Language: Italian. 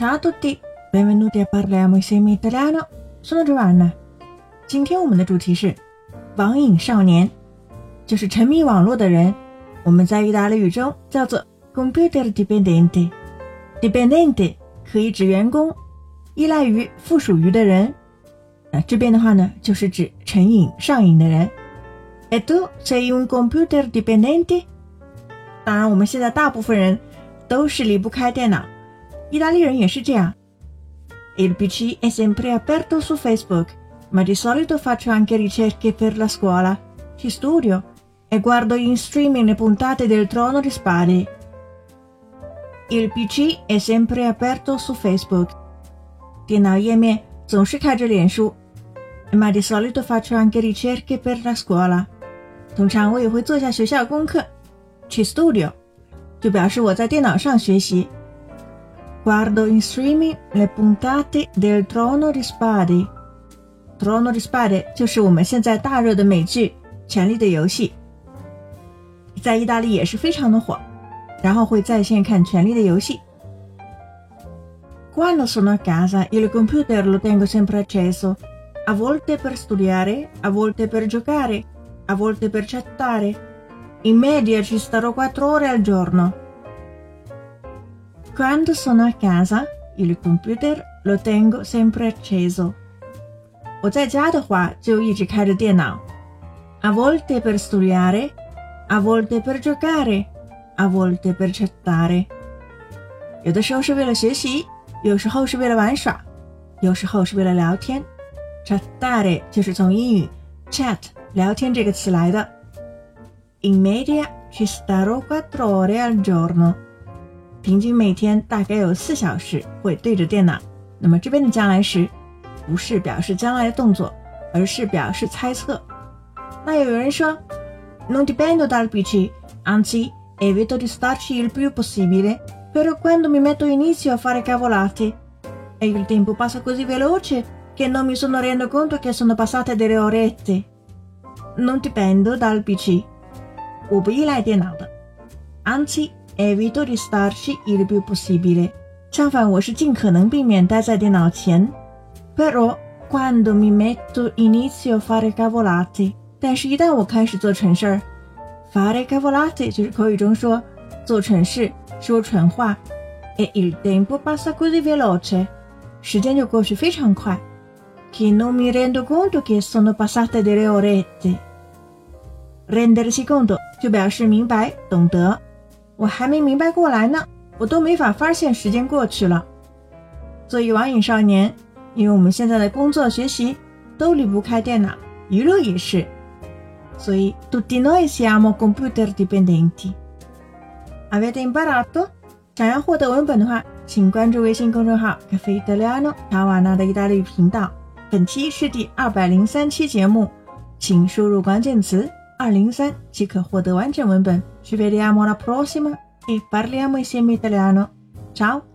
Ciao a tutti, benvenuti a Parliamo insieme italiano. Sono Giovanna。今天我们的主题是网瘾少年，就是沉迷网络的人。我们在意大利语中叫做 computer dipendente。dipendente 可以指员工，依赖于、附属于的人。那这边的话呢，就是指成瘾、上瘾的人。E tu sei un computer dipendente？当然，我们现在大部分人都是离不开电脑，意大利人也是这样。Il PC è sempre aperto su Facebook, ma di solito faccio anche ricerche per la scuola. Ci studio e guardo in streaming le puntate del Trono di Spade. Il PC è sempre aperto su Facebook. 电脑页面总是开着脸书。Ma di solito faccio anche ricerche per la scuola. 通常我也会做一下学校功课。Ci studio 就表示我在电脑上学习。 Guardo in streaming le puntate del Trono di Spade. Trono di Spade 就是我们现在大热的美剧《权力的游戏》，在意大利也是非常的火。然后会在线看《权力的游戏》。Quando sono a casa, il computer lo tengo sempre acceso, a volte per studiare, a volte per giocare, a volte per chattare. In media ci starò 4 ore al giorno. Quando sono a casa, il computer lo tengo sempre acceso. 我在家的话就一直开着电脑，a volte per studiare, a volte per giocare, a volte per chattare。有的时候是为了学习，有时候是为了玩耍，有时候是为了聊天。chattare 就是从英语 chat 聊天这个词来的。In media ci starò quattro ore al giorno。 平均每天大概有四小时会对着电脑。那么这边的将来时不是表示将来的动作，而是表示猜测。那有人说，Non dipendo dal PC, anzi evito di starci il più possibile, però quando mi metto inizio a fare cavolate e il tempo passa così veloce che non mi sono rendo conto che sono passate delle orette. Non dipendo dal PC，我不依赖电脑的，anzi evito di starci il più possibile。相反，我是尽可能避免待在电脑前。Però quando mi metto inizio a fare cavolate，但是，一旦我开始做蠢事儿，fare cavolate 就是口语中说做蠢事、说蠢话。E il tempo passa così veloce，时间就过去非常快。Che non mi rendo conto che sono passate delle orette。rendersi conto 就表示明白、懂得。 我还没明白过来呢，我都没法发现时间过去了。作为网瘾少年。因为我们现在的工作、学习都离不开电脑，娱乐也是，所以 tutti noi siamo computer dipendenti。Avete imparato？想要获得文本的话，请关注微信公众号 “Cafe Italiano” 塔瓦纳的意大利语频道。本期是第二百零三期节目，请输入关键词“二零三”即可获得完整文本。Ci vediamo alla prossima e parliamo insieme italiano。Ciao。